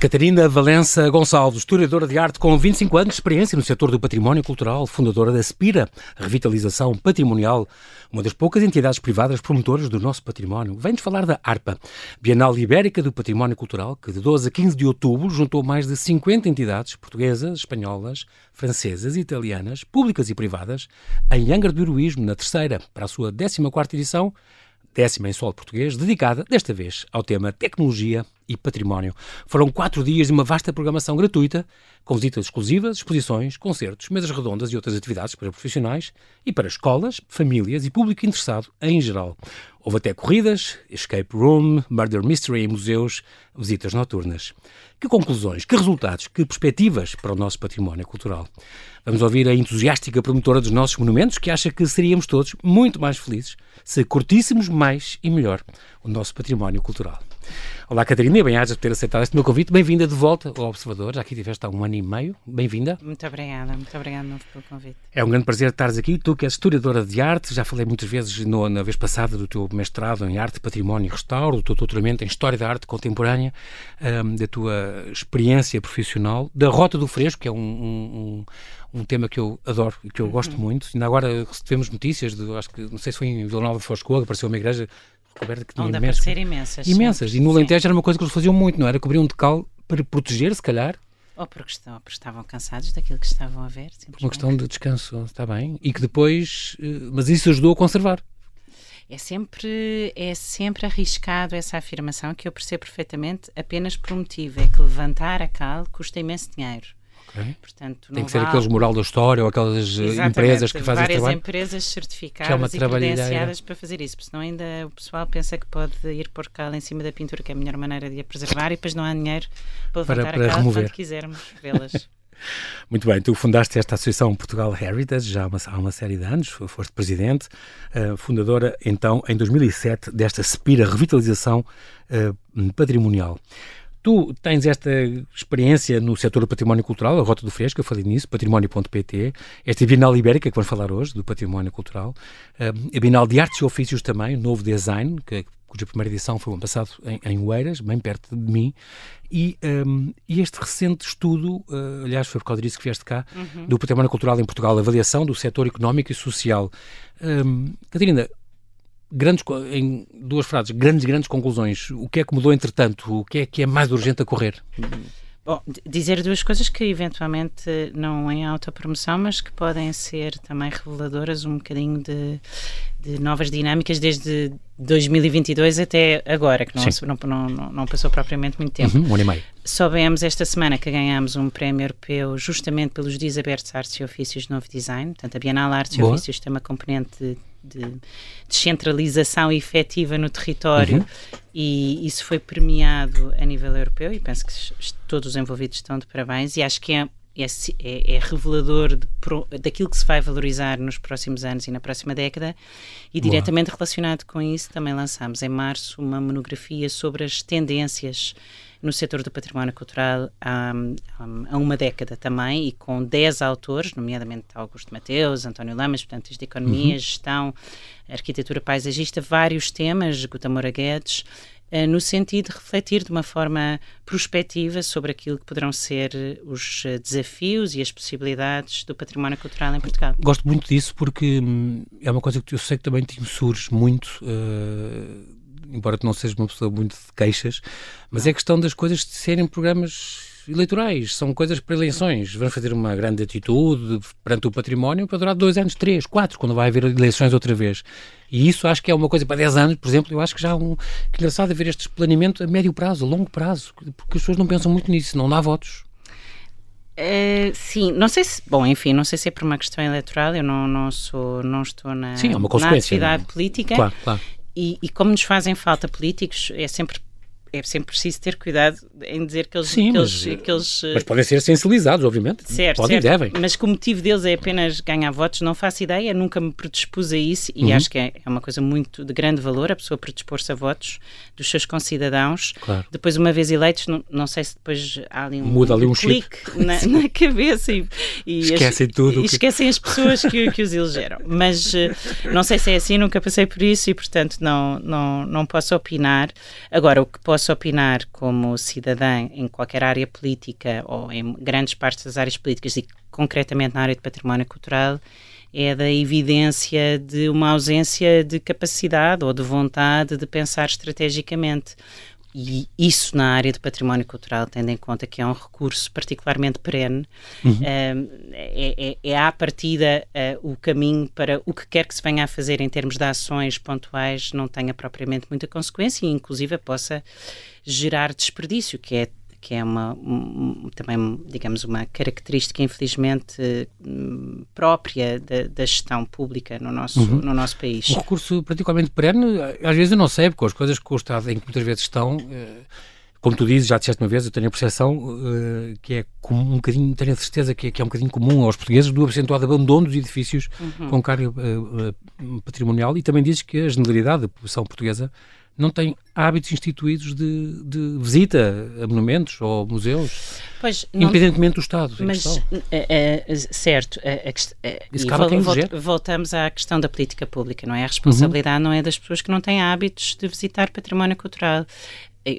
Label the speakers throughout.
Speaker 1: Catarina Valença Gonçalves, historiadora de arte com 25 anos de experiência no setor do património cultural, fundadora da Spira, Revitalização Patrimonial, uma das poucas entidades privadas promotoras do nosso património. Vem-nos falar da ARPA, Bienal Ibérica do Património Cultural, que de 12 a 15 de outubro juntou mais de 50 entidades portuguesas, espanholas, francesas e italianas, públicas e privadas, em Angra do Heroísmo, na terceira, para a sua 14ª edição, décima em solo português, dedicada, desta vez, ao tema tecnologia e património. Foram quatro dias de uma vasta programação gratuita, com visitas exclusivas, exposições, concertos, mesas redondas e outras atividades para profissionais e para escolas, famílias e público interessado em geral. Houve até corridas, escape room, murder mystery em museus, visitas noturnas. Que conclusões, que resultados, que perspectivas para o nosso património cultural? Vamos ouvir a entusiástica promotora dos nossos monumentos que acha que seríamos todos muito mais felizes se curtíssemos mais e melhor o nosso património cultural. Olá, Catarina, bem-ajas por ter aceitado este meu convite. Bem-vinda de volta ao Observador. Já aqui estiveste há um ano e meio. Bem-vinda.
Speaker 2: Muito obrigada, muito obrigada pelo convite.
Speaker 1: É um grande prazer estares aqui. Tu que és historiadora de arte, já falei muitas vezes no, na vez passada do teu mestrado em Arte, Património e Restauro, do teu doutoramento em História da Arte Contemporânea, um, da tua experiência profissional, da Rota do Fresco, que é um, um, um tema que eu adoro e que eu gosto uhum. muito. Ainda agora recebemos notícias, de, acho que, não sei se foi em Vila Nova de Foscoa, apareceu uma igreja
Speaker 2: coberta que tinha Onde imensos,
Speaker 1: imensas. Imensas. E no Alentejo era uma coisa que eles faziam muito, não era? Cobriam de cal para proteger, se calhar.
Speaker 2: Ou porque, estão, porque estavam cansados daquilo que estavam a ver.
Speaker 1: Por uma questão de descanso, está bem. E que depois. Eh, mas isso ajudou a conservar.
Speaker 2: É sempre, é sempre arriscado essa afirmação que eu percebo perfeitamente apenas por um motivo: é que levantar a cal custa imenso dinheiro.
Speaker 1: Okay. Portanto, Tem que ser vale... aqueles moral da história ou aquelas eh, Exatamente. empresas que fazem
Speaker 2: várias
Speaker 1: trabalho.
Speaker 2: empresas certificadas é e credenciadas para fazer isso, porque senão ainda o pessoal pensa que pode ir pôr cal em cima da pintura, que é a melhor maneira de a preservar, e depois não há dinheiro para levantar para, para a cal remover. quando quisermos vê-las.
Speaker 1: Muito bem, tu fundaste esta Associação Portugal Heritage já há uma, há uma série de anos, foste presidente, uh, fundadora então em 2007 desta Spira Revitalização uh, Patrimonial. Tu tens esta experiência no setor do património cultural, a Rota do Fresco, eu falei nisso, património.pt, esta Bienal Ibérica que vamos falar hoje, do património cultural, eh, a Bienal de Artes e Ofícios também, o novo design, que, cuja primeira edição foi o ano passado em, em Oeiras, bem perto de mim, e, um, ehm, e este recente estudo, uh, aliás, foi por causa disso que vieste cá, uhum. do património cultural em Portugal, avaliação do setor económico e social. Um, Catarina, grandes, em duas frases, grandes, grandes conclusões. O que é que mudou entretanto? O que é que é mais urgente a correr?
Speaker 2: Bom, dizer duas coisas que eventualmente não em autopromoção, mas que podem ser também reveladoras um bocadinho de, de novas dinâmicas desde 2022 até agora, que não, não, não, não, passou propriamente muito tempo.
Speaker 1: Uhum, um ano e meio.
Speaker 2: Soubemos esta semana que ganhamos um prémio europeu justamente pelos Dias Abertos Artes e Ofícios de Novo Design. Portanto, a Bienal Artes Boa. e Ofícios tem uma componente de de descentralização efetiva no território uhum. e isso foi premiado a nível europeu e penso que todos os envolvidos estão de parabéns e acho que é, é, é, é revelador de, daquilo que se vai valorizar nos próximos anos e na próxima década e Boa. diretamente relacionado com isso também lançamos em março uma monografia sobre as tendências no setor do património cultural há, há uma década também e com 10 autores, nomeadamente Augusto Mateus, António Lamas, portanto, de economia, uhum. gestão, arquitetura paisagista, vários temas, Guta Moura Guedes, Uh, no sentido de refletir de uma forma prospectiva sobre aquilo que poderão ser os desafios e as possibilidades do património cultural em Portugal.
Speaker 1: Gosto muito disso porque hum, é uma coisa que eu sei que também te surge muito. Uh embora tu não sejas uma pessoa muito de queixas, mas não. é questão das coisas de serem programas eleitorais, são coisas para eleições. Vamos fazer uma grande atitude perante o património para durar dois anos, três, quatro, quando vai haver eleições outra vez. E isso acho que é uma coisa para dez anos, por exemplo, eu acho que já é um, que engraçado haver este planeamento a médio prazo, a longo prazo, porque as pessoas não pensam muito nisso, não dá votos.
Speaker 2: Uh, sim, não sei se, bom, enfim, não sei se é por uma questão eleitoral, eu não, não sou, não estou na,
Speaker 1: sim, é
Speaker 2: na atividade política.
Speaker 1: Claro, claro.
Speaker 2: E, e, como nos fazem falta políticos, é sempre é sempre preciso ter cuidado em dizer que eles.
Speaker 1: Sim,
Speaker 2: que
Speaker 1: mas,
Speaker 2: eles, que eles,
Speaker 1: mas podem ser sensibilizados, obviamente.
Speaker 2: Certo,
Speaker 1: podem
Speaker 2: certo.
Speaker 1: devem.
Speaker 2: Mas que o motivo deles é apenas ganhar votos, não faço ideia, nunca me predispus a isso e uhum. acho que é, é, uma coisa muito de grande valor a pessoa predispor-se a votos dos seus concidadãos.
Speaker 1: Claro.
Speaker 2: Depois, uma vez eleitos, não, não sei se depois há ali um,
Speaker 1: Muda ali um,
Speaker 2: um clique na, na, cabeça e,
Speaker 1: e esquecem as, tudo.
Speaker 2: E
Speaker 1: que...
Speaker 2: esquecem as pessoas que, que os elegeram. Mas eh, não sei se é assim, nunca passei por isso e, portanto, não, não, não posso opinar. Agora, o que posso posso opinar como cidadã em qualquer área política ou em grandes partes das áreas políticas e concretamente na área de património cultural é da evidência de uma ausência de capacidade ou de vontade de pensar estrategicamente. E isso na área do património cultural, tendo em conta que é um recurso particularmente perene, uhum. é, é, é à partida uh, o caminho para o que quer que se venha a fazer em termos de ações pontuais não tenha propriamente muita consequência e inclusive possa gerar desperdício, que é que é uma, um, também, digamos, uma característica, infelizmente, hum, própria da, da gestão pública no nosso, uhum. no nosso país.
Speaker 1: Um recurso particularmente perene, às vezes eu não sei, porque as coisas que o Estado, em que muitas vezes estão, eh, como tu dizes, já disseste uma vez, eu tenho a percepção eh, que é comum, um bocadinho, tenho a certeza que é, que é um bocadinho comum aos portugueses do acentuado abandono dos edifícios uhum. com carga uh, patrimonial e também dizes que a generalidade da população portuguesa não tem hábitos instituídos de, de visita a monumentos ou museus, pois, não, independentemente do Estado.
Speaker 2: Mas, é, é, certo, é, e vol, voltamos à questão da política pública, não é? A responsabilidade uhum. não é das pessoas que não têm hábitos de visitar património cultural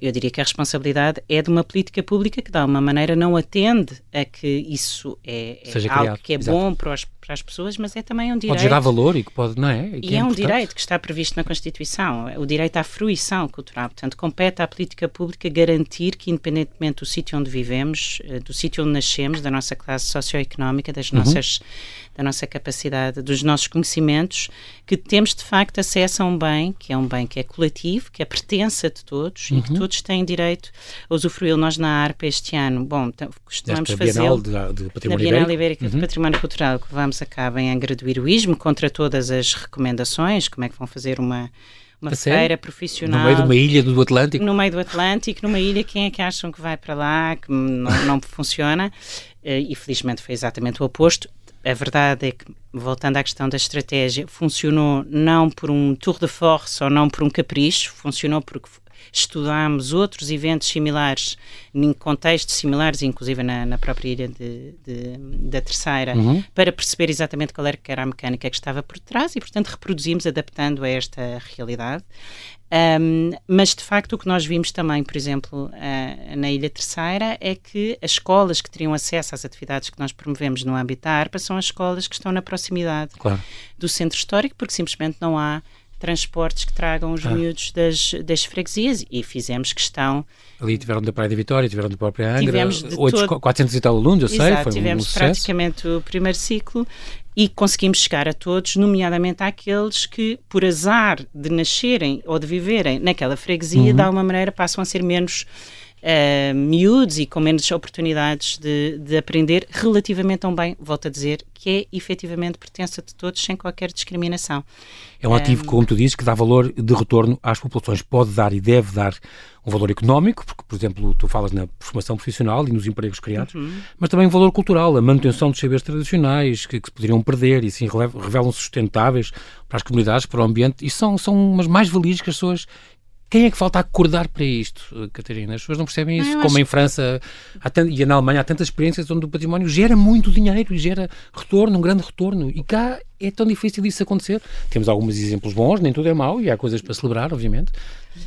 Speaker 2: eu diria que a responsabilidade é de uma política pública que, de alguma maneira, não atende a que isso é, é algo criado. que é Exato. bom para, os, para, as pessoas, mas é também um direito.
Speaker 1: Pode gerar valor e que pode, não é?
Speaker 2: E, e é, é um direito que está previsto na Constituição, o direito à fruição cultural. Portanto, compete à política pública garantir que, independentemente do sítio onde vivemos, eh, do sítio onde nascemos, da nossa classe socioeconómica, das uhum. nossas da nossa capacidade, dos nossos conhecimentos, que temos de facto acesso a um bem, que é um bem que é coletivo, que é pertença de todos uhum. e que uhum. todos têm direito a usufruí-lo. Nós na ARPA este ano, bom, costumamos fazer na Bienal Ibérica uhum. de Património Cultural, que vamos a cabo em Angra do Heroísmo, contra todas as recomendações, como é que vão fazer uma uma feira profissional.
Speaker 1: No meio de uma ilha do Atlântico?
Speaker 2: No meio do Atlântico, numa ilha, quem é que acham que vai para lá, que não, não funciona? Eh, e felizmente foi exatamente o oposto a verdade é que, voltando à questão da estratégia, funcionou não por um tour de force ou não por um capricho, funcionou porque estudámos outros eventos similares, em contextos similares, inclusive na, na própria ilha de, de, da Terceira, uhum. para perceber exatamente qual era, era a mecânica que estava por trás e, portanto, reproduzimos adaptando a esta realidade. Um, mas de facto o que nós vimos também, por exemplo, uh, na Ilha Terceira, é que as escolas que teriam acesso às atividades que nós promovemos no âmbito da ARPA são as escolas que estão na proximidade claro. do centro histórico, porque simplesmente não há transportes que tragam os ah. miúdos das, das freguesias e fizemos questão.
Speaker 1: Ali tiveram da Praia da Vitória, tiveram da própria Angra, tivemos de 8, todo... 400 e tal alunos, eu Exato, sei, foi
Speaker 2: tivemos
Speaker 1: um
Speaker 2: praticamente o primeiro ciclo e conseguimos chegar a todos, nomeadamente àqueles que, por azar de nascerem ou de viverem naquela freguesia, uhum. de alguma maneira passam a ser menos uh, miúdos e com menos oportunidades de, de aprender relativamente tão bem, volto a dizer, que é efetivamente pertença de todos sem qualquer discriminação.
Speaker 1: É um ativo, um, como tu dizes, que dá valor de retorno às populações. Pode dar e deve dar um valor económico, porque, por exemplo, tu falas na formação profissional e nos empregos criados, uhum. mas também um valor cultural, a manutenção dos saberes tradicionais que, que se poderiam perder e sim revelam sustentáveis para as comunidades, para o ambiente, e são, são umas mais-valias que as pessoas quem é que falta acordar para isto, Catarina? As pessoas não percebem isso. Não, Como em França e na Alemanha há tantas experiências onde o património gera muito dinheiro e gera retorno, um grande retorno. E cá é tão difícil isso acontecer. Temos alguns exemplos bons, nem tudo é mau e há coisas para celebrar, obviamente.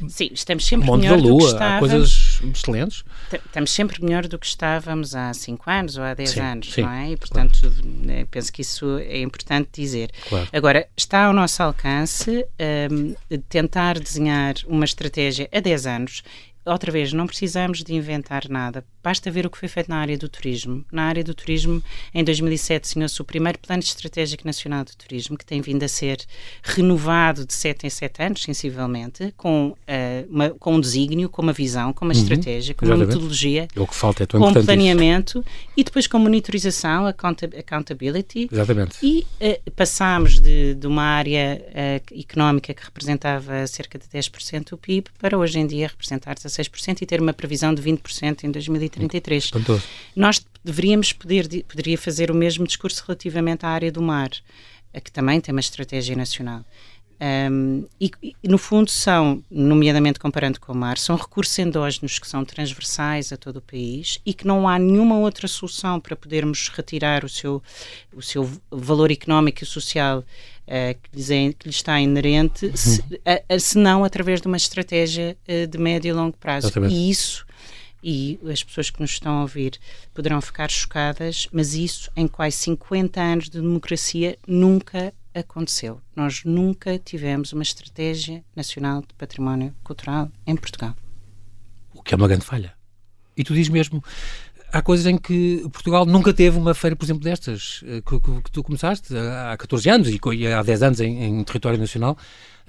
Speaker 2: Sim, estamos sempre Monte melhor da Lua, do que estávamos.
Speaker 1: Há coisas excelentes.
Speaker 2: Estamos sempre melhor do que estávamos há 5 anos ou há 10 anos, sim, não é? E, portanto, claro. penso que isso é importante dizer. Claro. Agora, está ao nosso alcance um, tentar desenhar uma estratégia a 10 anos outra vez, não precisamos de inventar nada. Basta ver o que foi feito na área do turismo. Na área do turismo, em 2007, desenhou-se o primeiro Plano Estratégico Nacional de Turismo, que tem vindo a ser renovado de 7 em 7 anos, sensivelmente, com, uh, uma, com um desígnio, com uma visão, com uma uhum. estratégia, com Exatamente. uma metodologia,
Speaker 1: é o que falta, é tão
Speaker 2: com planeamento isso. e depois com monitorização, accountability.
Speaker 1: Exatamente.
Speaker 2: E uh, passámos de, de, uma área uh, económica que representava cerca de 10% do PIB para hoje em dia representar 16% e ter uma previsão de 20% em 2033. Espantoso. Nós deveríamos poder poderia fazer o mesmo discurso relativamente à área do mar, que também tem uma estratégia nacional. Um, e, e, no fundo são, nomeadamente comparando com o mar, são recursos endógenos que são transversais a todo o país e que não há nenhuma outra solução para podermos retirar o seu, o seu valor económico e social uh, que, lhes é, que lhes está inerente, uhum. se, a, a, senão através de uma estratégia uh, de médio e longo prazo. Exatamente. E isso e as pessoas que nos estão a ouvir poderão ficar chocadas, mas isso, em quase 50 anos de democracia, nunca aconteceu. Nós nunca tivemos uma estratégia nacional de património cultural em Portugal.
Speaker 1: O que é uma grande falha. E tu dizes mesmo, há coisas em que Portugal nunca teve uma feira, por exemplo, destas, eh, que, que, que tu começaste há 14 anos e, há 10 anos em, em território nacional.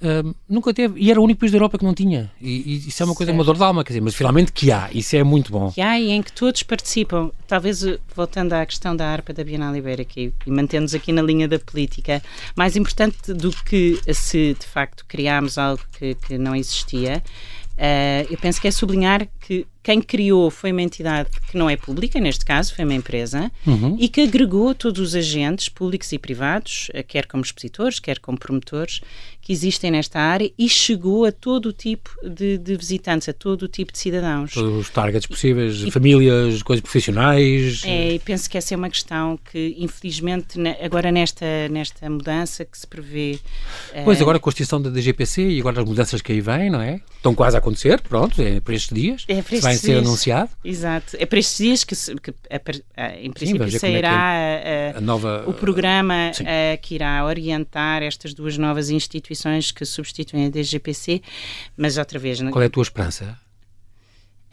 Speaker 1: Uh, nunca teve, e era o único país da Europa que não tinha. E, e isso é uma coisa, certo. uma dor de alma, quer dizer, mas finalmente que há, isso é muito bom.
Speaker 2: Que há e em que todos participam. Talvez, eh, voltando à questão da harpa da Bienal Ibérica e, e mantendo-nos aqui na linha da política, mais importante do que se de facto criámos algo que, que não existia, uh, eu penso que é sublinhar que quem criou foi uma entidade que não é pública, neste caso foi uma empresa, uhum. e que agregou todos os agentes públicos e privados, eh, quer como expositores, quer como promotores, que existem nesta área e chegou a todo o tipo de, de visitantes, a todo o tipo de cidadãos.
Speaker 1: Todos os targets possíveis, e, famílias, coisas profissionais.
Speaker 2: É, e penso que essa é uma questão que, infelizmente, agora nesta, nesta mudança que se prevê.
Speaker 1: Pois, uh, agora a extinção da DGPC e agora as mudanças que aí vêm, não é? Estão quase a acontecer, pronto, é para estes dias. É para estes vai ser anunciado.
Speaker 2: Exato. É para estes dias que, se, que a, em princípio, Sim, sairá é a, a, nova, o programa que irá orientar estas duas novas instituições instituições que substituem a DGPC, mas outra vez...
Speaker 1: Qual é a tua esperança?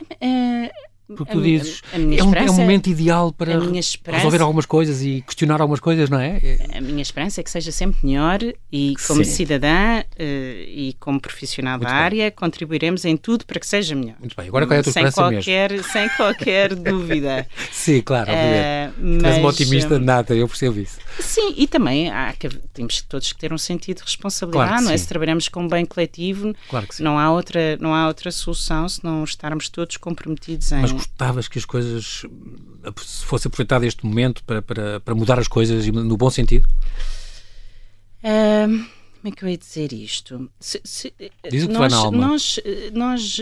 Speaker 1: Uh, porque tu dizes, a, a é, um, é, um, momento ideal para resolver algumas coisas e questionar algumas coisas, não é?
Speaker 2: A minha esperança é que seja sempre melhor e como Sim. cidadã uh, e como profissional Muito da bem. área contribuiremos em tudo para que seja melhor.
Speaker 1: Muito bem, agora qual é a tua sem esperança
Speaker 2: qualquer,
Speaker 1: mesmo?
Speaker 2: Sem qualquer dúvida.
Speaker 1: Sim, claro, obviamente. Uh, mas, És uma otimista de nada, eu percebo isso.
Speaker 2: Sim, e também há que, temos todos que ter um sentido de responsabilidade, claro não é? Se trabalhamos com um bem coletivo, claro não, há outra, não há outra solução se não estarmos todos comprometidos em...
Speaker 1: Gostavas que as coisas fosse aproveitado este momento para, para, para mudar as coisas no bom sentido?
Speaker 2: Como é que eu ia dizer isto? Se, se,
Speaker 1: Diz o que nós, vai na alma.
Speaker 2: Nós, nós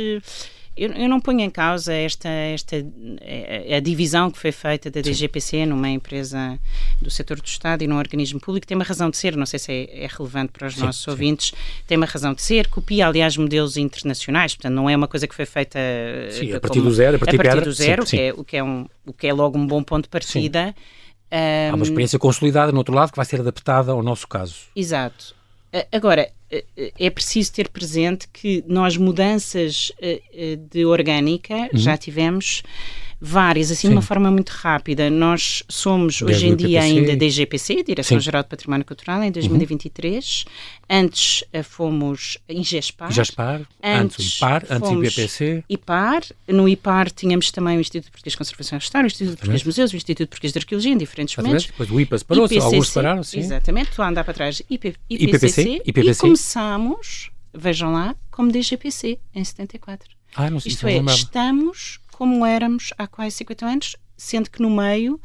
Speaker 2: eu, eu, não ponho em causa esta, esta a, a, divisão que foi feita da DGPC numa empresa do setor do Estado e num organismo público. Tem uma razão de ser, não sei se é, é relevante para os sim, nossos sim. ouvintes, tem uma razão de ser. Copia, aliás, modelos internacionais, portanto, não é uma coisa que foi feita
Speaker 1: sim, a partir do zero, a partir,
Speaker 2: a partir do zero, que é, o, que é um, o que é logo um bom ponto de partida.
Speaker 1: Um, Há uma experiência consolidada no outro lado que vai ser adaptada ao nosso caso.
Speaker 2: Exato. Agora, é preciso ter presente que nós mudanças de orgânica uhum. já tivemos várias, assim Sim. de uma forma muito rápida. Nós somos hoje em dia ainda DGPC, Direção-Geral de Património Cultural, em 2023. Uhum. Antes uh, fomos IGESPAR.
Speaker 1: IGESPAR, antes, antes IPAR, antes IPPC.
Speaker 2: IPAR. No IPAR tínhamos também o Instituto Português de Conservação e Restauro, o Instituto Português de Museus, o Instituto Português de Arqueologia, em diferentes momentos.
Speaker 1: Depois o IPA separou-se, alguns separaram, sim.
Speaker 2: Exatamente, estou a andar para trás. IP, IPPC, IPPC, IPPC. E começámos, vejam lá, como DGPC, em 74.
Speaker 1: Ah, não
Speaker 2: sei, Isto é, estamos como éramos há quase 50 anos, sendo que no meio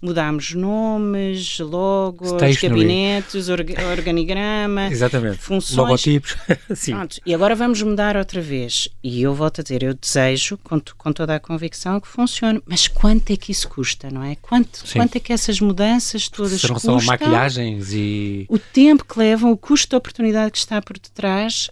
Speaker 2: mudámos nomes, logos, gabinetes, org organigrama,
Speaker 1: Exatamente.
Speaker 2: funções.
Speaker 1: Logotipos. Sim.
Speaker 2: Pronto. E agora vamos mudar outra vez. E eu volto a dizer, eu desejo, com, com toda a convicção, que funcione. Mas quanto é que isso custa, não é? Quanto, quanto é que essas mudanças todas Serão custam?
Speaker 1: São maquilhagens e...
Speaker 2: O tempo que levam, o custo da oportunidade que está por detrás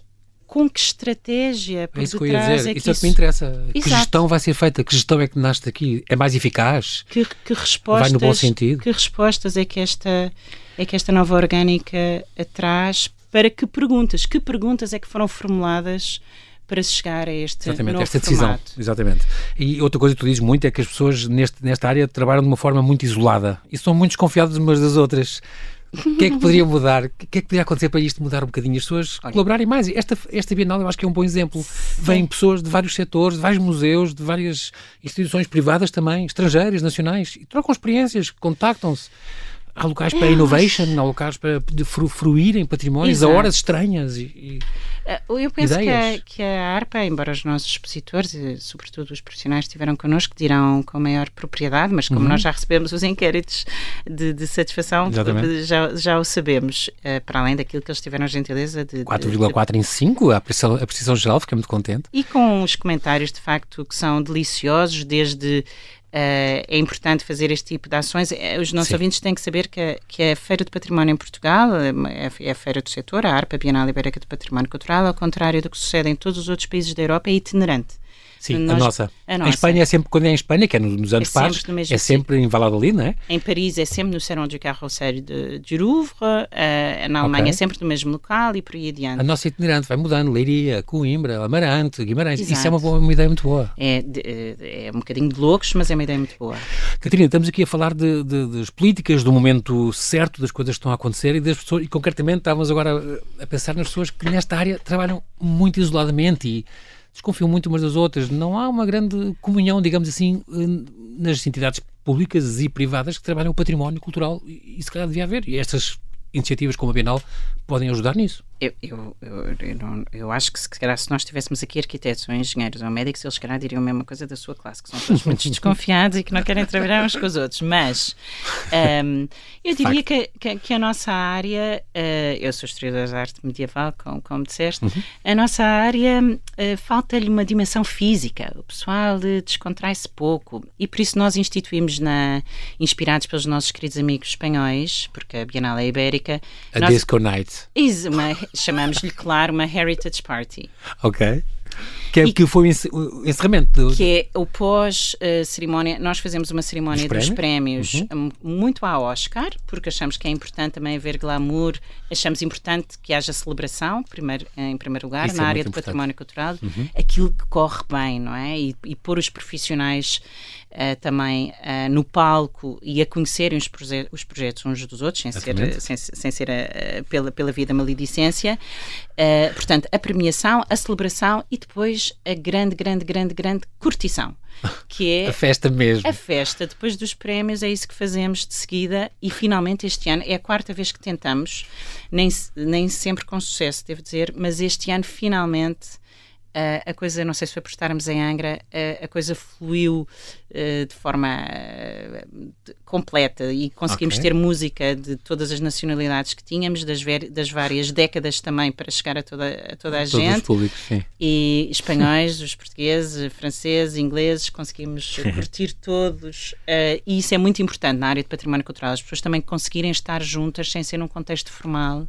Speaker 2: com que estratégia por
Speaker 1: é isso que eu ia dizer. É isso é que me interessa. Exato. Que gestão vai ser feita? Que gestão é que nasce daqui? É mais eficaz?
Speaker 2: Que, que respostas,
Speaker 1: vai no bom sentido?
Speaker 2: Que respostas é que esta, é que esta nova orgânica traz? Para que perguntas? Que perguntas é que foram formuladas para se chegar a este
Speaker 1: Exatamente, esta decisão.
Speaker 2: Formato.
Speaker 1: Exatamente. E outra coisa que tu dizes muito é que as pessoas neste, nesta área trabalham de uma forma muito isolada e são muito desconfiadas umas das outras. O que é que poderia mudar? O que é que poderia acontecer para isto mudar um bocadinho? As pessoas Olha. colaborarem mais. Esta, esta Bienal eu acho que é um bom exemplo. Vêm pessoas de vários setores, de vários museus, de várias instituições privadas também, estrangeiras, nacionais, e trocam experiências, contactam-se. Há locais para innovation, há locais para fruir em patrimónios Exato. a horas estranhas. E, e...
Speaker 2: Eu penso que a, que a, ARPA, embora os nossos expositores, e sobretudo os profissionais que estiveram connosco, dirão com maior propriedade, mas como uhum. nós já recebemos os inquéritos de, de satisfação, já, já o sabemos, uh, para além daquilo que eles tiveram a gentileza de.
Speaker 1: 4,4 em 5, a apreciação geral, fiquei muito contente.
Speaker 2: E com os comentários, de facto, que são deliciosos, desde Uh, é importante fazer este tipo de ações. Eh, os nossos Sim. ouvintes têm que saber que, a, que a Feira do Património em Portugal é, é a feira do setor, a ARPA, Bienal Ibérica do Património Cultural, ao contrário do que sucede em todos os outros países da Europa, é itinerante.
Speaker 1: Sim, Nós, a, nossa. a nossa. Em Espanha é sempre, quando é em Espanha, que é nos anos é pares, é sempre em Valladolid, não é?
Speaker 2: Em Paris é sempre no Salão du Carrossel de, de Louvre, uh, na Alemanha okay. é sempre no mesmo local e por aí adiante.
Speaker 1: A nossa itinerante vai mudando, Leiria, Coimbra, Amarante, Guimarães, Exato. isso é uma, boa, uma ideia muito boa.
Speaker 2: É, de, eh, é um bocadinho de loucos, mas é uma ideia muito boa.
Speaker 1: Catarina, estamos aqui a falar de, de, das políticas, do momento certo, das coisas que estão a acontecer e das pessoas, e concretamente estávamos agora a pensar nas pessoas que nesta área trabalham muito isoladamente e desconfiam muito umas das outras. Não há uma grande comunhão, digamos assim, nas entidades públicas e privadas que trabalham o património cultural e, se calhar devia haver. E estas iniciativas como a Bienal podem ajudar nisso.
Speaker 2: Eu, eu, eu, eu, não, eu acho que se, calhar, se nós tivéssemos aqui arquitetos ou engenheiros ou médicos, eles calhar diriam a mesma coisa da sua classe, que são todos muito desconfiados e que não querem trabalhar uns com os outros. Mas um, eu diria que, que, que, a nossa área, uh, eu sou historiadora de arte medieval, como, como disseste, uhum. a nossa área uh, falta-lhe uma dimensão física. O pessoal uh, descontrai-se pouco e por isso nós instituímos, na, inspirados pelos nossos queridos amigos espanhóis, porque a Bienal é Ibérica.
Speaker 1: A nós, Disco Night.
Speaker 2: Isso, uma chamamos-lhe, claro, uma Heritage Party.
Speaker 1: Ok. Que, é, que foi o encerramento. Do...
Speaker 2: Que é o pós-cerimónia. Nós fazemos uma cerimónia dos prémios, dos prémios uhum. muito à Oscar, porque achamos que é importante também haver glamour, achamos importante que haja celebração, primeiro, em primeiro lugar, Isso na é área do património cultural, uhum. aquilo que corre bem, não é? E, e pôr os profissionais uh, também uh, no palco e a conhecerem os, proje os projetos uns dos outros, sem ser, sem, sem ser uh, pela, pela via da maledicência. portanto, a premiação, a celebração e depois a grande, grande, grande, grande curtição. Que é
Speaker 1: a festa mesmo.
Speaker 2: A festa, depois dos prémios, é isso que fazemos de seguida e finalmente este ano é a quarta vez que tentamos, nem, nem sempre com sucesso, devo dizer, mas este ano finalmente Uh, a coisa, não sei se foi por estarmos em Angra, uh, a coisa fluiu uh, de forma de, completa e conseguimos okay. ter música de todas as nacionalidades que tínhamos, das, das várias décadas também para chegar a toda a, toda a
Speaker 1: Todos
Speaker 2: gente.
Speaker 1: Os públicos, sim.
Speaker 2: E espanhóis, os portugueses, franceses, ingleses, conseguimos curtir todos. e isso é muito importante na área de património cultural, as pessoas também conseguirem estar juntas sem ser num contexto formal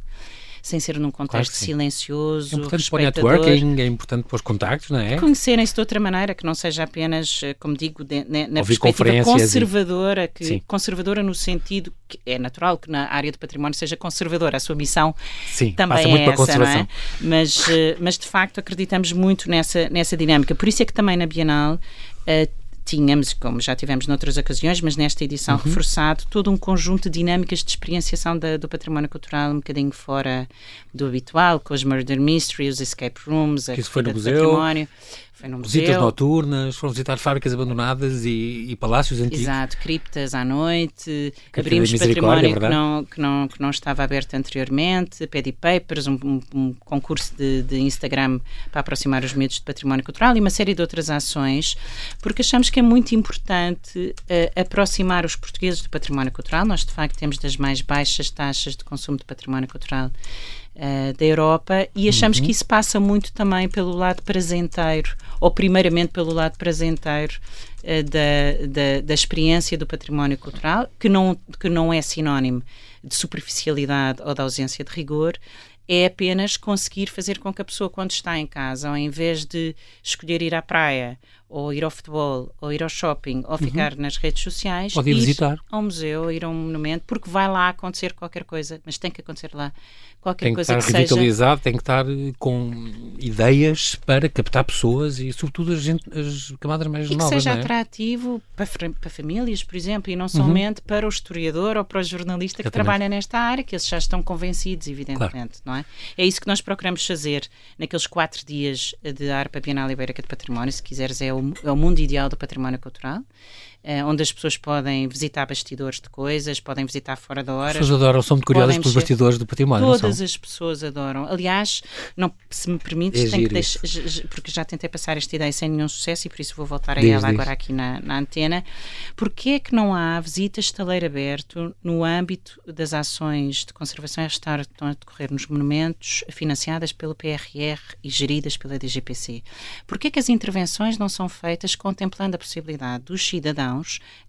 Speaker 2: sem ser num contexto claro silencioso.
Speaker 1: É importante para o networking, é importante para os contactos, não é?
Speaker 2: Conhecerem-se de outra maneira, que não seja apenas, eh, como digo, de, na, na perspectiva conservadora, que, conservadora no sentido que é natural que na área do património seja conservadora, a sua missão
Speaker 1: Sim,
Speaker 2: também
Speaker 1: é
Speaker 2: essa, não é? Mas, eh, mas de facto acreditamos muito nessa, nessa dinâmica. Por isso é que também na Bienal uh, tínhamos, como já tivemos noutras ocasiões, mas nesta edição uhum. reforçado, todo um conjunto de dinâmicas de experienciação da, do património cultural um bocadinho fora do habitual, com os murder mysteries, os escape rooms, a
Speaker 1: que isso foi no museu. património. Visitas noturnas, foram visitar fábricas abandonadas e, e palácios antigos.
Speaker 2: Exato, criptas à noite, abrimos património que não, que, não, que não estava aberto anteriormente, Paddy Papers, um, um, um concurso de, de, Instagram para aproximar os medios de património cultural e uma série de outras ações, porque achamos que é muito importante uh, aproximar os portugueses do património cultural. Nós, de facto, temos das mais baixas taxas de consumo de património cultural uh, da Europa e achamos uhum. que isso passa muito também pelo lado prazenteiro, ou primeiramente pelo lado prazenteiro uh, da, da, da, experiência do património cultural, que não, que não é sinónimo de superficialidade ou de ausência de rigor, é apenas conseguir fazer com que a pessoa, quando está em casa, ao invés de escolher ir à praia, ou ir ao futebol, ou ir ao shopping, ou uhum. ficar nas redes sociais,
Speaker 1: Pode ir, ir visitar
Speaker 2: ao museu, ir a um monumento, porque vai lá acontecer qualquer coisa, mas tem que acontecer lá qualquer
Speaker 1: tem
Speaker 2: coisa
Speaker 1: que estar revitalizado, seja... tem que estar eh, com ideias para captar pessoas e, sobretudo, as, gente, as camadas mais
Speaker 2: e
Speaker 1: novas.
Speaker 2: que seja
Speaker 1: é?
Speaker 2: atrativo para, para, famílias, por exemplo, e não uhum. somente uhum. para o historiador ou para o jornalista Exatamente. que trabalha nesta área, que eles já estão convencidos, evidentemente, claro. não é? É isso que nós procuramos fazer naqueles quatro dias de ARPA Bienal Ibérica de Património, se quiseres, é o, é o mundo ideal do património cultural. Uh, onde as pessoas podem visitar bastidores de coisas, podem visitar fora da hora. As
Speaker 1: pessoas adoram, são muito curiosas pelos bastidores do património.
Speaker 2: Todas as pessoas adoram. Aliás, não, se me permites, é tenho que deixar, porque já tentei passar esta ideia sem nenhum sucesso e por isso vou voltar a diz, ela diz. agora aqui na, na antena. Porquê é que não há visita estaleiro aberto no âmbito das ações de conservação e restauro que estão a decorrer nos monumentos, financiadas pelo PRR e geridas pela DGPC? Porquê é que as intervenções não são feitas contemplando a possibilidade dos cidadãos,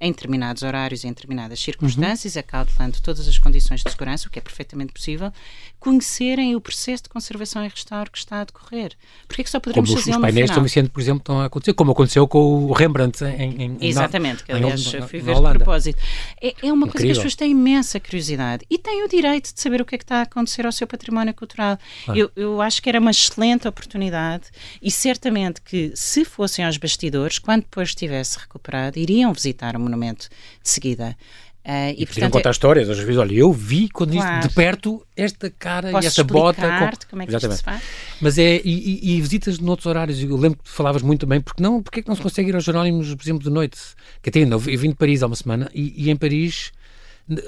Speaker 2: em determinados horários, em determinadas circunstâncias, uhum. acautelando todas as condições de segurança, o que é perfeitamente possível, conhecerem o processo de conservação e restauro que está a decorrer? Porquê é que só poderemos fazer
Speaker 1: Como os painéis São Vicente, por exemplo, estão a acontecer, como aconteceu com o Rembrandt em, em
Speaker 2: Exatamente, que aliás fui ver de propósito. É, é uma Incrível. coisa que as pessoas têm imensa curiosidade e têm o direito de saber o que é que está a acontecer ao seu património cultural. Ah. Eu, eu acho que era uma excelente oportunidade e certamente que se fossem aos bastidores, quando depois estivesse recuperado, iriam visitar o monumento de seguida.
Speaker 1: Uh, e, e portanto, contar histórias, às vezes, olha, eu vi quando claro. de perto esta cara
Speaker 2: Posso
Speaker 1: e esta bota.
Speaker 2: Com... como é que Exatamente. isto se faz?
Speaker 1: Mas é, e, e, visitas noutros horários, eu lembro que falavas muito bem, porque não, porque é que não se consegue ir aos Jerónimos, por exemplo, de noite? Que até, eu vim de Paris há uma semana e, e em Paris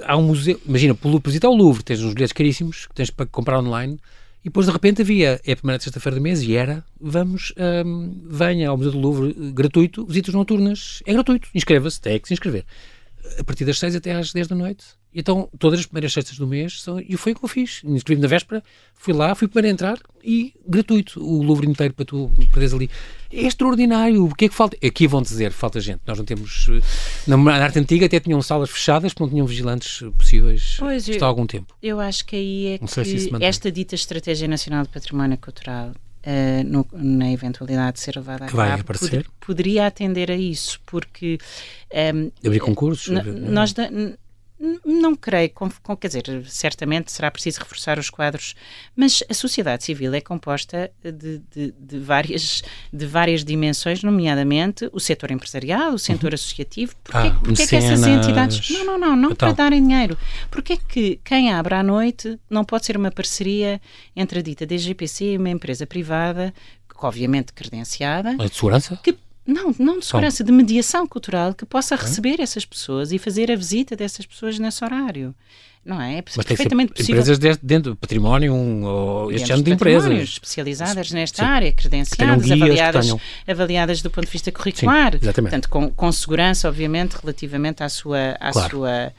Speaker 1: há um museu, imagina, por visitar o Louvre, tens uns bilhetes caríssimos que tens para comprar online e depois de repente havia, é a primeira sexta-feira do mês e era, vamos, um, venha ao Museu do Louvre gratuito, visitas noturnas, é gratuito, inscreva-se, tem que se inscrever a partir das 6 até às 10 da noite. Então, todas as primeiras sextas do mês, são, e foi o que eu fiz. Inscrevi-me na véspera, fui lá, fui para entrar e gratuito. O Louvre inteiro para tu perderes ali. É extraordinário. O que é que falta? Aqui vão dizer, falta gente. Nós não temos. Eh, na arte antiga até tinham salas fechadas, porque não tinham vigilantes possíveis pois, há algum tempo.
Speaker 2: Eu acho que aí é não que se esta dita Estratégia Nacional de Património Cultural Uh, no, na eventualidade de ser levada a
Speaker 1: que cabo, pod
Speaker 2: poderia atender a isso, porque
Speaker 1: um, ehm, abrir concursos.
Speaker 2: Nós da, não creio, com, com, quer dizer, certamente será preciso reforçar os quadros, mas a sociedade civil é composta de, de, de várias, de várias dimensões, nomeadamente o setor empresarial, o setor uhum. associativo. Porquê, ah, porquê que essas entidades. Não, não, não, não então. para darem dinheiro. Porquê que quem abre à noite não pode ser uma parceria entre a dita DGPC e uma empresa privada, obviamente credenciada?
Speaker 1: A de segurança?
Speaker 2: Que não, não de segurança, de mediação cultural que possa receber essas pessoas e fazer a visita dessas pessoas nesse horário. Não é? É
Speaker 1: Mas
Speaker 2: perfeitamente
Speaker 1: possível. Empresas dentro do património, um, ou este género de empresas.
Speaker 2: especializadas nesta Sim. área, credenciadas, um avaliadas, tenham... avaliadas do ponto de vista curricular. Sim,
Speaker 1: exatamente.
Speaker 2: Portanto, com, com segurança, obviamente, relativamente à sua. À claro. sua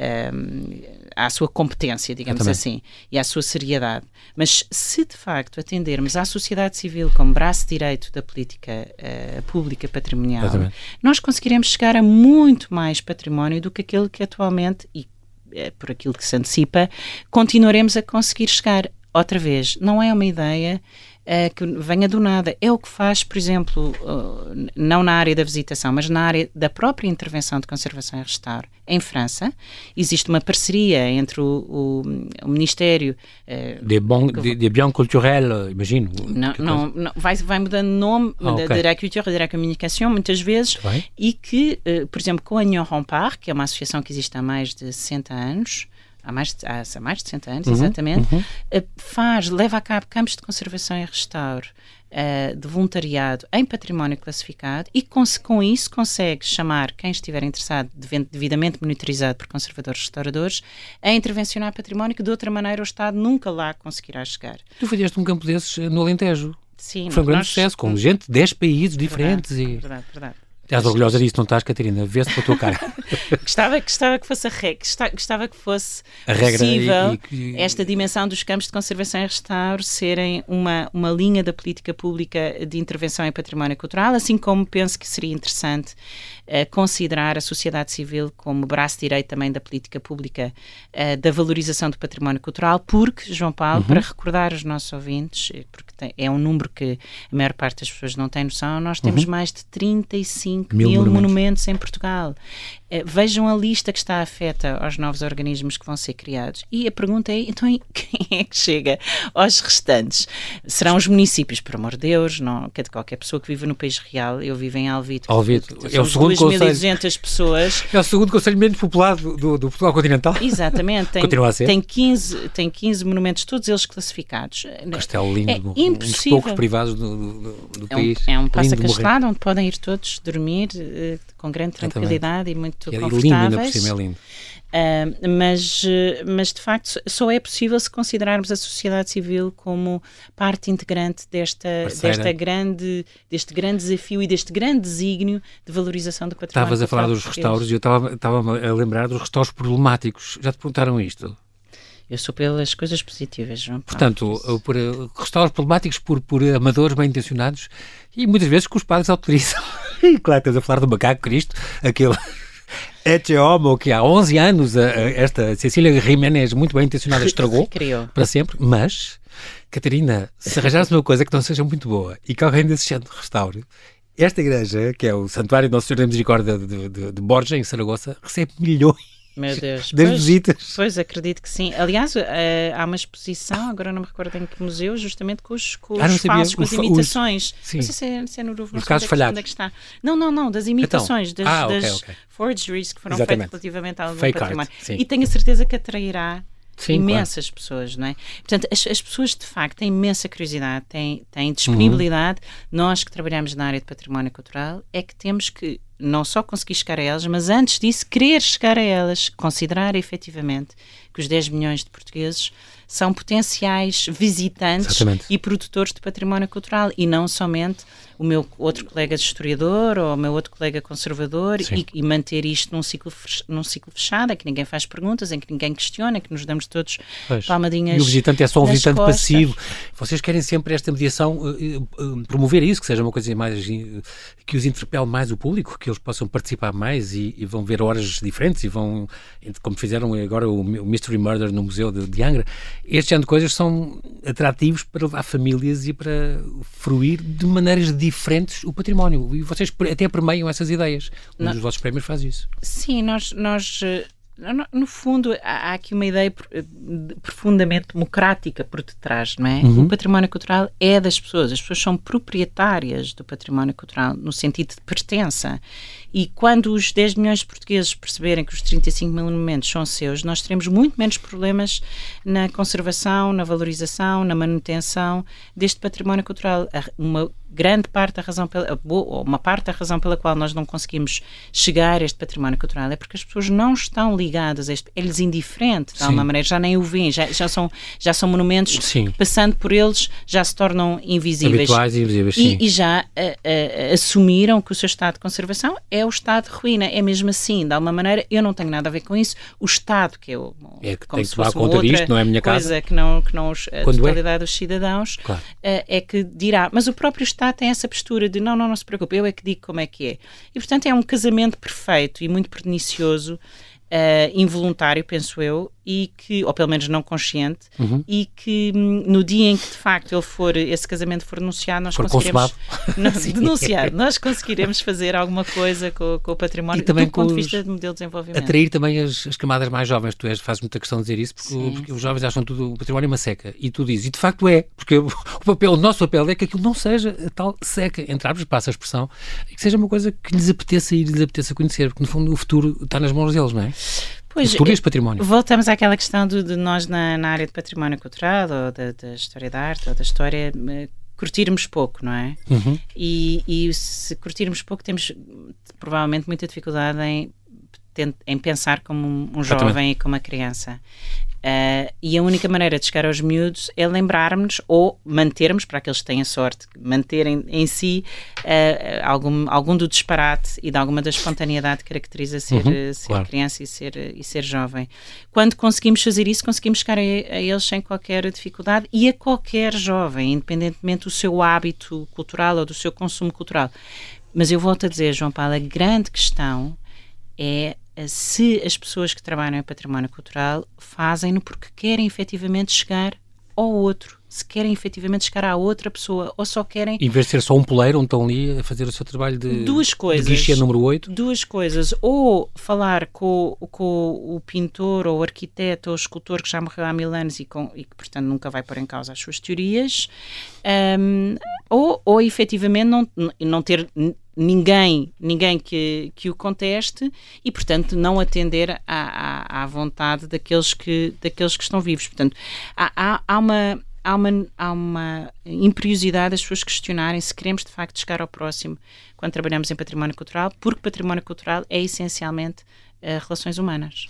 Speaker 2: um, à sua competência, digamos assim, e à sua seriedade. Mas se de facto atendermos à sociedade civil como braço direito da política uh, pública patrimonial, Exatamente. nós conseguiremos chegar a muito mais património do que aquele que atualmente, e é por aquilo que se antecipa, continuaremos a conseguir chegar. Outra vez, não é uma ideia uh, que venha do nada. É o que faz, por exemplo, uh, não na área da visitação, mas na área da própria intervenção de conservação e restauro. Em França, existe uma parceria entre o, o, o Ministério.
Speaker 1: Uh, de, bon, de, de Bien Culturel, imagino.
Speaker 2: Não, não, não, vai, vai mudando nome ah, okay. da, da cultura e da comunicação, muitas vezes, e que, por exemplo, com a Union Rempart, que é uma associação que existe há mais de 60 anos, há mais de, há, há mais de 60 anos, uhum, exatamente, uhum. Eh, faz, leva a cabo campos de conservação e restauro uh, de voluntariado em património classificado e com, com isso consegue chamar quem estiver interessado, devidamente monitorizado por conservadores restauradores, a intervencionar património que de outra maneira o Estado nunca lá conseguirá chegar.
Speaker 1: Tu fizeste um campo desses eh, no Alentejo.
Speaker 2: Sim.
Speaker 1: Foi um grande nós, sucesso, com gente de 10 países diferentes.
Speaker 2: Verdade, e... verdade, verdade.
Speaker 1: Estás orgulhosa disso, não estás, Catarina? Vê-se a tua cara.
Speaker 2: gostava, gostava que fosse a regra, gostava que fosse a regra possível e, e, esta dimensão dos campos de conservação e restauro serem uma, uma linha da política pública de intervenção em património cultural, assim como penso que seria interessante uh, considerar a sociedade civil como braço direito também da política pública uh, da valorização do património cultural, porque, João Paulo, uhum. para recordar os nossos ouvintes, eh, porque tem, é um número que a maior parte das pessoas não tem noção, nós temos uhum. mais de 35 mil, mil monumentos. monumentos em Portugal. Uh, vejam a lista que está afeta aos novos organismos que vão ser criados. E a pergunta é, então, quem é que chega aos restantes? Serão os municípios, por amor de Deus, não, que de qualquer pessoa que vive no país real, eu vivo em Alvito.
Speaker 1: Alvito, é o segundo
Speaker 2: 2.200 pessoas.
Speaker 1: É o segundo conselho menos populado do, do Portugal continental.
Speaker 2: Exatamente, tem,
Speaker 1: Continua a ser.
Speaker 2: Tem 15, tem 15 monumentos, todos eles classificados.
Speaker 1: Um castelo lindo,
Speaker 2: é
Speaker 1: um dos poucos privados do, do, do
Speaker 2: é um,
Speaker 1: país.
Speaker 2: É um passa-castelado onde podem ir todos dormir uh, com grande tranquilidade e muito
Speaker 1: e é
Speaker 2: confortáveis.
Speaker 1: lindo, ainda por cima, é lindo.
Speaker 2: Uh, mas, mas de facto só é possível se considerarmos a sociedade civil como parte integrante desta, desta grande, deste grande desafio e deste grande desígnio de valorização do património.
Speaker 1: Estavas a falar dos restauros e eu estava, estava a lembrar dos restauros problemáticos. Já te perguntaram isto?
Speaker 2: Eu sou pelas coisas positivas, João.
Speaker 1: Portanto, por uh, restauros problemáticos por, por amadores bem intencionados e muitas vezes que os padres autorizam. e claro, estás a falar do macaco Cristo, aquele Ece Homo, que há 11 anos a, a, esta Cecília Jiménez, muito bem intencionada, estragou para sempre, mas, Catarina, se arranjares uma coisa que não seja muito boa e que alguém desse género restaure, esta igreja, que é o Santuário de Nosso Senhor da Misericórdia de, de, de Borja, em Saragoça, recebe milhões
Speaker 2: meu Deus.
Speaker 1: Das
Speaker 2: pois,
Speaker 1: visitas.
Speaker 2: Pois, acredito que sim. Aliás, uh, há uma exposição, agora não me recordo em que museu, justamente com os, com
Speaker 1: ah,
Speaker 2: os falsos, com as imitações.
Speaker 1: Os, sim.
Speaker 2: Não sei se é, se é no Louvre,
Speaker 1: os casos falhados.
Speaker 2: Onde é que está. Não, não, não, das imitações,
Speaker 1: então,
Speaker 2: das,
Speaker 1: ah,
Speaker 2: das
Speaker 1: okay, okay.
Speaker 2: forgeries que foram
Speaker 1: Exatamente.
Speaker 2: feitas relativamente ao
Speaker 1: Fake
Speaker 2: património.
Speaker 1: Art,
Speaker 2: e tenho a certeza que atrairá
Speaker 1: Sim,
Speaker 2: imensas
Speaker 1: claro.
Speaker 2: pessoas, não é? Portanto, as, as, pessoas de facto têm imensa curiosidade, têm, têm disponibilidade. Uhum. Nós que trabalhamos na área de património cultural é que temos que não só conseguir chegar a elas, mas antes disso, querer chegar a elas, considerar efetivamente que os 10 milhões de portugueses são potenciais visitantes
Speaker 1: Exatamente.
Speaker 2: e produtores de património cultural e não somente o meu outro colega de historiador ou o meu outro colega conservador e, e, manter isto num ciclo, num ciclo fechado, em que ninguém faz perguntas, em que ninguém questiona, em que nos damos todos
Speaker 1: pois.
Speaker 2: palmadinhas
Speaker 1: E o visitante é só um visitante
Speaker 2: costas.
Speaker 1: passivo. Vocês querem sempre esta mediação, uh, uh, promover isso, que seja uma coisa mais, que os interpele mais o público, que eles possam participar mais e, e vão ver horas diferentes e vão, como fizeram agora o, Mystery Murder no Museu de, de Angra. Este género de coisas são atrativos para levar famílias e para fruir de maneiras diferentes o património. E vocês até permeiam essas ideias. Um dos vossos prémios faz isso.
Speaker 2: Sim, nós, nós no, fundo, há, há, aqui uma ideia profundamente democrática por detrás, não é?
Speaker 1: Uhum.
Speaker 2: O património cultural é das pessoas, as pessoas são proprietárias do património cultural no sentido de pertença. E quando os 10 milhões de portugueses perceberem que os 35 mil monumentos são seus, nós teremos muito menos problemas na conservação, na valorização, na manutenção deste património cultural. Uma grande parte da razão pela ou uma parte da razão pela qual nós não conseguimos chegar a este património cultural é porque as pessoas não estão ligadas a este é-lhes indiferente de alguma maneira já nem o veem já, já são já são monumentos
Speaker 1: Sim.
Speaker 2: passando por eles já se tornam invisíveis
Speaker 1: Habituais e invisíveis, sim.
Speaker 2: e, e já a, a, assumiram que o seu estado de conservação é o estado de ruína é mesmo assim de alguma maneira eu não tenho nada a ver com isso o estado que é o
Speaker 1: é que
Speaker 2: como
Speaker 1: tem
Speaker 2: se
Speaker 1: que tomar conta disto, não é a minha
Speaker 2: coisa
Speaker 1: casa.
Speaker 2: que não que não os, a
Speaker 1: Quando é?
Speaker 2: totalidade dos cidadãos
Speaker 1: Claro.
Speaker 2: uh, é que dirá, mas o próprio Estado tem essa postura de não, não, não se preocupe, eu é que digo como é que é. E portanto é um casamento perfeito e muito pernicioso, uh, involuntário, penso eu, e que, ou pelo menos não consciente,
Speaker 1: Uhum.
Speaker 2: e que hum, no dia em que de facto ele for, esse casamento for denunciado, nós
Speaker 1: For
Speaker 2: conseguiremos
Speaker 1: Sim.
Speaker 2: denunciado, nós conseguiremos fazer alguma coisa com, com o património
Speaker 1: E também
Speaker 2: do ponto de vista de modelo de desenvolvimento.
Speaker 1: Atrair também as, as camadas mais jovens. Tu és, fazes muita questão de dizer isso, porque,
Speaker 2: Sim,
Speaker 1: porque os jovens acham tudo o património uma seca. E tu dizes, e de facto é, porque o, papel, o nosso papel é que aquilo não seja tal seca, entre aspas, passa a expressão, e que seja uma coisa que lhes apeteça ir, lhes apeteça conhecer, porque no fundo o futuro está nas mãos deles, não é?
Speaker 2: Pois,
Speaker 1: e património.
Speaker 2: Voltamos àquela questão de, de nós na, na área de património cultural ou da, da história da arte ou da história eh, curtirmos pouco, não é?
Speaker 1: Uhum.
Speaker 2: E, e se curtirmos pouco temos provavelmente muita dificuldade em, em pensar como um, um jovem e como uma criança. Ah, e a única maneira de chegar aos miúdos é lembrarmos ou mantermos, para aqueles que têm a sorte, manterem em si ah, algum, algum do disparate e de alguma da espontaneidade que caracteriza ser,
Speaker 1: Uhum,
Speaker 2: eh, ser
Speaker 1: claro.
Speaker 2: criança e ser, e ser jovem. Quando conseguimos fazer isso, conseguimos chegar a, a eles sem qualquer dificuldade e a qualquer jovem, independentemente do seu hábito cultural ou do seu consumo cultural. Mas eu volto a dizer, João Paulo, a grande questão é se as pessoas que trabalham em património cultural fazem-no porque querem efetivamente chegar ao outro se querem efetivamente chegar à outra pessoa ou só querem.
Speaker 1: Em vez de ser só um poleiro onde estão ali a fazer o seu trabalho de.
Speaker 2: Duas coisas.
Speaker 1: De guichê número 8.
Speaker 2: Duas coisas. Ou falar com, com o pintor ou o arquiteto ou o escultor que já morreu há mil anos e, com, e que, portanto, nunca vai pôr em causa as suas teorias. Um, ou, ou efetivamente não, não ter ninguém, ninguém que, que o conteste e, portanto, não atender à, à, à vontade daqueles que, daqueles que estão vivos. Portanto, há, há, há uma há uma, há uma imperiosidade das pessoas questionarem se queremos de facto chegar ao próximo quando trabalhamos em património cultural, porque património cultural é essencialmente uh, relações humanas.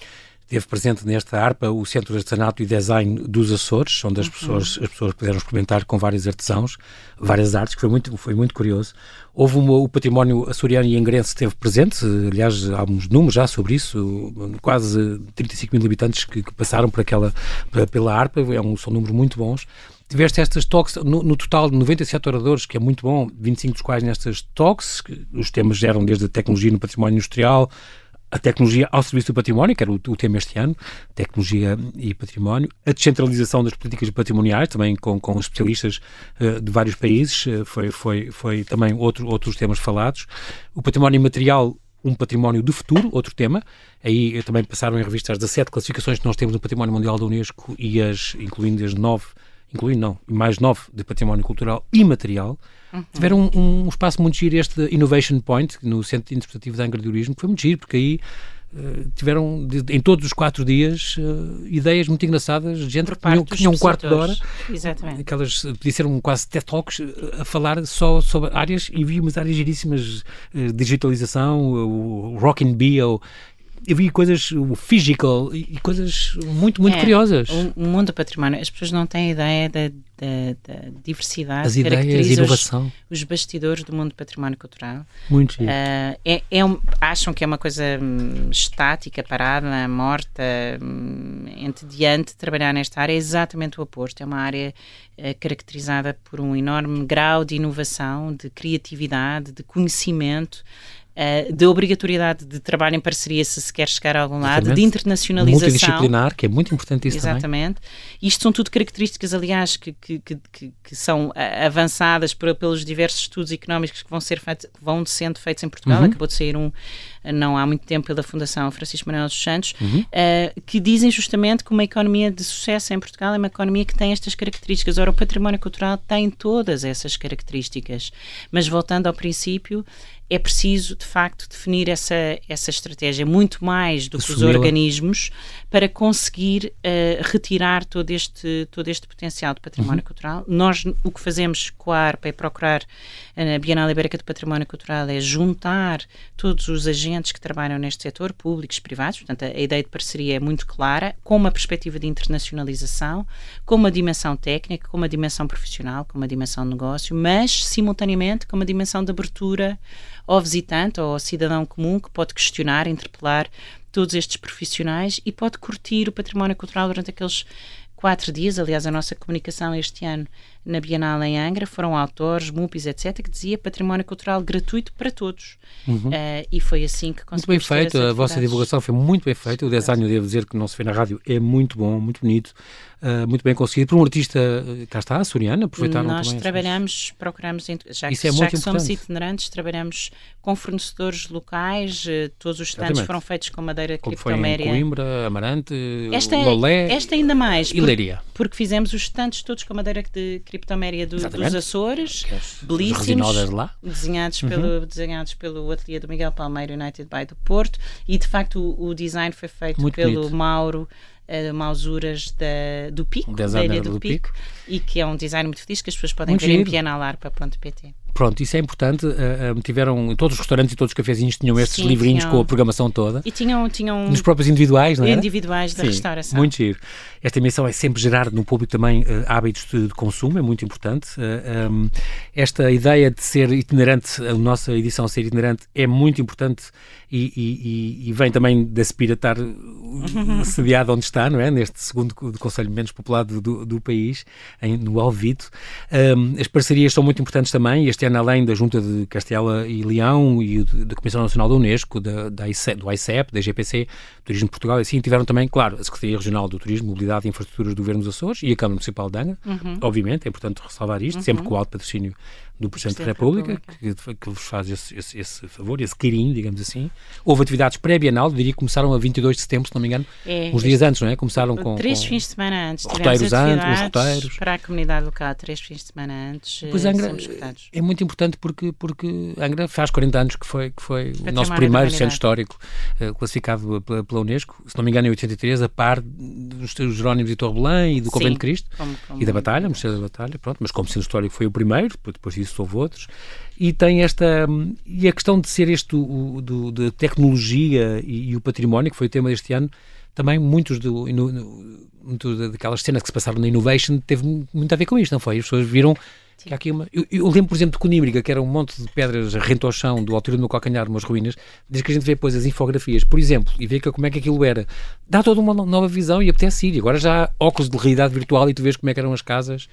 Speaker 1: Teve presente nesta ARPA o Centro de Artesanato e Design dos Açores, onde as, uhum. pessoas, as pessoas puderam experimentar com vários artesãos, várias artes, que foi muito, foi muito curioso. Houve uma, o património açoriano e angrense esteve presente, aliás, há uns números já sobre isso, quase 35 mil habitantes que, que passaram por aquela, pela ARPA, é um, são números muito bons tiveste estas talks, no, no, total de 97 oradores, que é muito bom, 25 dos quais nestas talks, que os temas geram desde a tecnologia no património industrial, a tecnologia ao serviço do património, que era o, o, tema este ano, tecnologia e património, a descentralização das políticas patrimoniais, também com, com especialistas uh, de vários países, uh, foi, foi, foi também outro, outros temas falados. O património imaterial, um património do futuro, outro tema. Aí uh, também passaram em revista as 17 classificações que nós temos no Património Mundial da Unesco e as, incluindo as nove incluindo não, mais nove de património cultural e material, uhum. tiveram um, um, espaço muito giro, este Innovation Point, no Centro Interpretativo de Angra que foi muito giro, porque aí Uh, tiveram de, em todos os quatro dias uh, ideias muito engraçadas, gente que tinha um quarto de hora,
Speaker 2: Exatamente.
Speaker 1: aquelas podia ser um quase TED Talks uh, a falar só sobre áreas e vi umas áreas giríssimas, digitalização, o Rock and Bio, eu vi coisas, o physical, e coisas muito, muito
Speaker 2: é,
Speaker 1: curiosas.
Speaker 2: O, mundo do património, as pessoas não têm ideia da, da, da diversidade
Speaker 1: As ideias, inovação.
Speaker 2: Os, os, bastidores do mundo do património cultural.
Speaker 1: Muito uh,
Speaker 2: é, é um, Acham que é uma coisa hum, estática, parada, morta, hum, entediante trabalhar nesta área. É exatamente o oposto. É uma área uh, caracterizada por um enorme grau de inovação, de criatividade, de conhecimento uh, de obrigatoriedade de trabalho em parceria se se quer chegar a algum lado, Exatamente. de internacionalização.
Speaker 1: Multidisciplinar, que é muito importante isso
Speaker 2: Exatamente.
Speaker 1: Também.
Speaker 2: Isto são tudo características, aliás, que, que, que, que são eh, avançadas por, pelos diversos estudos económicos que vão, ser feitos, vão sendo feitos em Portugal. Uhum. Acabou de sair um não há muito tempo pela Fundação Francisco Manuel dos Santos, uhum. uh, que dizem justamente que uma economia de sucesso em Portugal é uma economia que tem estas características. Ora, o património cultural tem todas essas características. Mas voltando ao princípio, é preciso, de facto, definir essa, essa estratégia muito mais do que os organismos para conseguir uh, retirar todo este, todo este potencial de património uhum. cultural. Nós, o que fazemos com a ARPA é procurar, na Bienal Ibérica do Património Cultural, é juntar todos os agentes que trabalham neste setor, públicos, privados, portanto, a, a ideia de parceria é muito clara, com uma perspectiva de internacionalização, com uma dimensão técnica, com uma dimensão profissional, com uma dimensão de negócio, mas, simultaneamente, com uma dimensão de abertura ao visitante ou ao cidadão comum que pode questionar, interpelar todos estes profissionais e pode curtir o património cultural durante aqueles quatro dias. Aliás, a nossa comunicação este ano na Bienal em Angra foram autores, MUPIs, etc., que dizia património cultural gratuito para todos. Uhum. Uh, e foi assim que conseguimos.
Speaker 1: Muito bem feito, a vossa divulgação foi muito bem feita. O design, eu devo dizer que não se vê na rádio, é muito bom, muito bonito, uh, muito bem conseguido. Por um artista, eh, cá está, açoriano, aproveitaram
Speaker 2: Nós
Speaker 1: também.
Speaker 2: Nós trabalhamos, procuramos, já que, é já que somos itinerantes, trabalhamos com fornecedores locais, todos os stands foram feitos com madeira
Speaker 1: Como
Speaker 2: criptoméria.
Speaker 1: Foi em Coimbra, Amarante,
Speaker 2: esta, é-
Speaker 1: Lolé.
Speaker 2: Esta ainda mais.
Speaker 1: E Leiria.
Speaker 2: Porque fizemos os stands todos com madeira de criptoméria do, dos Açores, belíssimos,
Speaker 1: lá.
Speaker 2: Desenhados, uhum. pelo, desenhados pelo ateliê do Miguel Palmeiro United by do Porto e de facto o, o design foi feito Muito pelo bonito. Mauro uh, Mausuras da, do Pico, da Ilha do, do Pico, Pico, e que é um design muito feliz que as pessoas podem muito ver giro. em pianalarpa.pt.
Speaker 1: Pronto, isso é importante. Uh, uh, tiveram, todos os restaurantes e todos os cafezinhos tinham estes Sim, livrinhos tinham, com a programação toda.
Speaker 2: E tinham, tinham
Speaker 1: nos próprios individuais, não é?
Speaker 2: Individuais da
Speaker 1: Sim,
Speaker 2: restauração.
Speaker 1: Muito giro. Esta missão é sempre gerar no público também uh, hábitos de, de, consumo, é muito importante. Um, esta ideia de ser itinerante, a nossa edição ser itinerante, é muito importante e, e, e vem também da Spira estar sediada onde está, não é? Neste segundo Conselho menos populado do, do país, em, no Alvito. Um, as parcerias são muito importantes também. Este ano, além da Junta de Castela e Leão e da Comissão Nacional da Unesco, da, da ICEP, do ICEP, da GPC, Turismo de Portugal, assim, tiveram também, claro, a Secretaria Regional do Turismo, Mobilidade e Infraestruturas do Governo dos Açores e a Câmara Municipal de Angra, uhum. obviamente, é importante ressalvar isto, uhum. sempre com o alto patrocínio do Presidente da República, República. Que, que, vos faz esse, esse, esse, favor, esse carinho, digamos assim. Houve atividades pré-bienal, diria que começaram a 22 de setembro, se não me engano, é, uns dias antes, não é? Começaram com.
Speaker 2: Três
Speaker 1: com
Speaker 2: fins de semana antes.
Speaker 1: Roteiros antes, os roteiros.
Speaker 2: Para a comunidade local, três fins de semana antes.
Speaker 1: Pois Angra é muito importante porque, porque Angra faz 40 anos que foi, que foi o nosso primeiro centro histórico uh, classificado pela, pela, Unesco, se não me engano, em 83, a par dos Jerónimos e Torre Belém e do Convento de Cristo como, como... e da Batalha, Mosteiro da Batalha, pronto, mas como centro histórico foi o primeiro, depois disso houve outros. E tem esta e a questão de ser este o, do, de tecnologia e, e, o património que foi o tema deste ano também muitos do muito daquelas cenas que se passaram na Innovation teve muito a ver com isto não foi? As pessoas viram que há aqui uma, eu, eu, lembro, por exemplo, de Coníbriga, que era um monte de pedras rente ao chão, do altura do meu calcanhar, umas ruínas, desde que a gente vê depois as infografias, por exemplo, e vê que, como é que aquilo era, dá toda uma nova visão e apetece ir. Agora já há óculos de realidade virtual e tu vês como é que eram as casas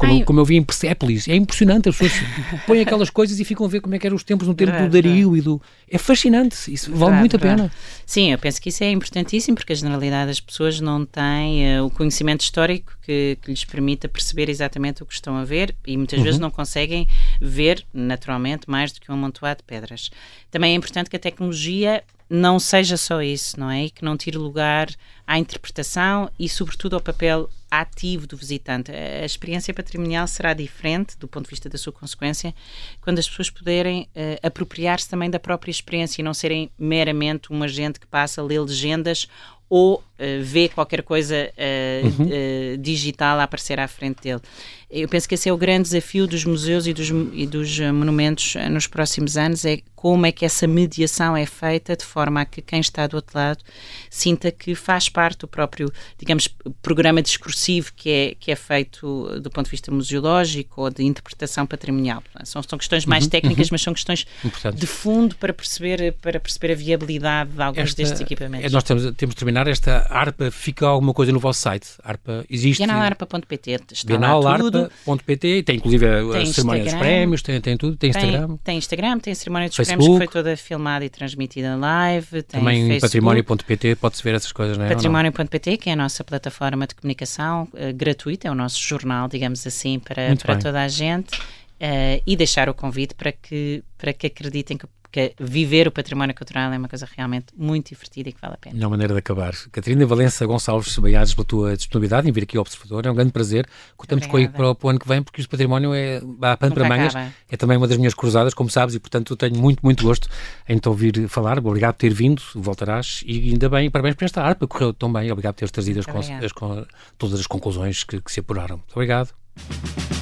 Speaker 1: como, Ai, como eu vi em Persepolis. É impressionante, as pessoas põem aquelas coisas e ficam a ver como é que eram os tempos no tempo do Dario e do... É fascinante, isso vale muito a pena.
Speaker 2: Sim, eu penso que isso é importantíssimo porque a generalidade das pessoas não tem uh, o conhecimento histórico que, que, lhes permita perceber exatamente o que estão a ver e muitas uhum. vezes não conseguem ver naturalmente mais do que um amontoado de pedras. Também é importante que a tecnologia não seja só isso, não é? E que não tire lugar à interpretação e, sobretudo, ao papel ativo do visitante. A experiência patrimonial será diferente do ponto de vista da sua consequência quando as pessoas puderem uh, apropriar-se também da própria experiência e não serem meramente um agente que passa a ler legendas ou uh, vê qualquer coisa uh, uhum. uh, digital a aparecer à frente dele. Eu penso que esse é o grande desafio dos museus e dos, e dos monumentos nos próximos anos, é como é que essa mediação é feita de forma a que quem está do outro lado sinta que faz parte do próprio, digamos, programa discursivo que é, que é feito do ponto de vista museológico ou de interpretação patrimonial. São, são questões mais uhum. técnicas, uhum. mas são questões de fundo para perceber, para perceber a viabilidade de alguns Esta, destes equipamentos.
Speaker 1: Nós temos, temos de terminar esta ARPA, fica alguma coisa no vosso site? ARPA existe?
Speaker 2: Bienal.pt
Speaker 1: Bienal.pt tem inclusive a, cerimónia dos prémios, tem, tem tudo, tem Instagram.
Speaker 2: Tem, tem Instagram, tem a cerimónia dos Facebook. prémios que foi toda filmada e transmitida live. Tem
Speaker 1: Também património.pt pode-se ver essas coisas, não é?
Speaker 2: Património.pt, que é a nossa plataforma de comunicação uh, gratuita, é o nosso jornal, digamos assim, para, para toda a gente. Uh, e deixar o convite para que, para que acreditem que porque viver o património cultural é uma coisa realmente muito divertida e que vale a pena.
Speaker 1: Há maneira de acabar. Catarina Valença Gonçalves Baiares, pela tua disponibilidade em vir aqui ao Observador, é um grande prazer. Contamos com para, para o ano que vem, porque o património é há pano para mangas, é também uma das minhas cruzadas, como sabes, e portanto tenho muito, muito gosto em te ouvir falar. Obrigado por ter vindo, voltarás e ainda bem, parabéns por esta harpa, correu tão bem. Obrigado por teres trazido as, as, todas as conclusões que, que se apuraram. Muito obrigado.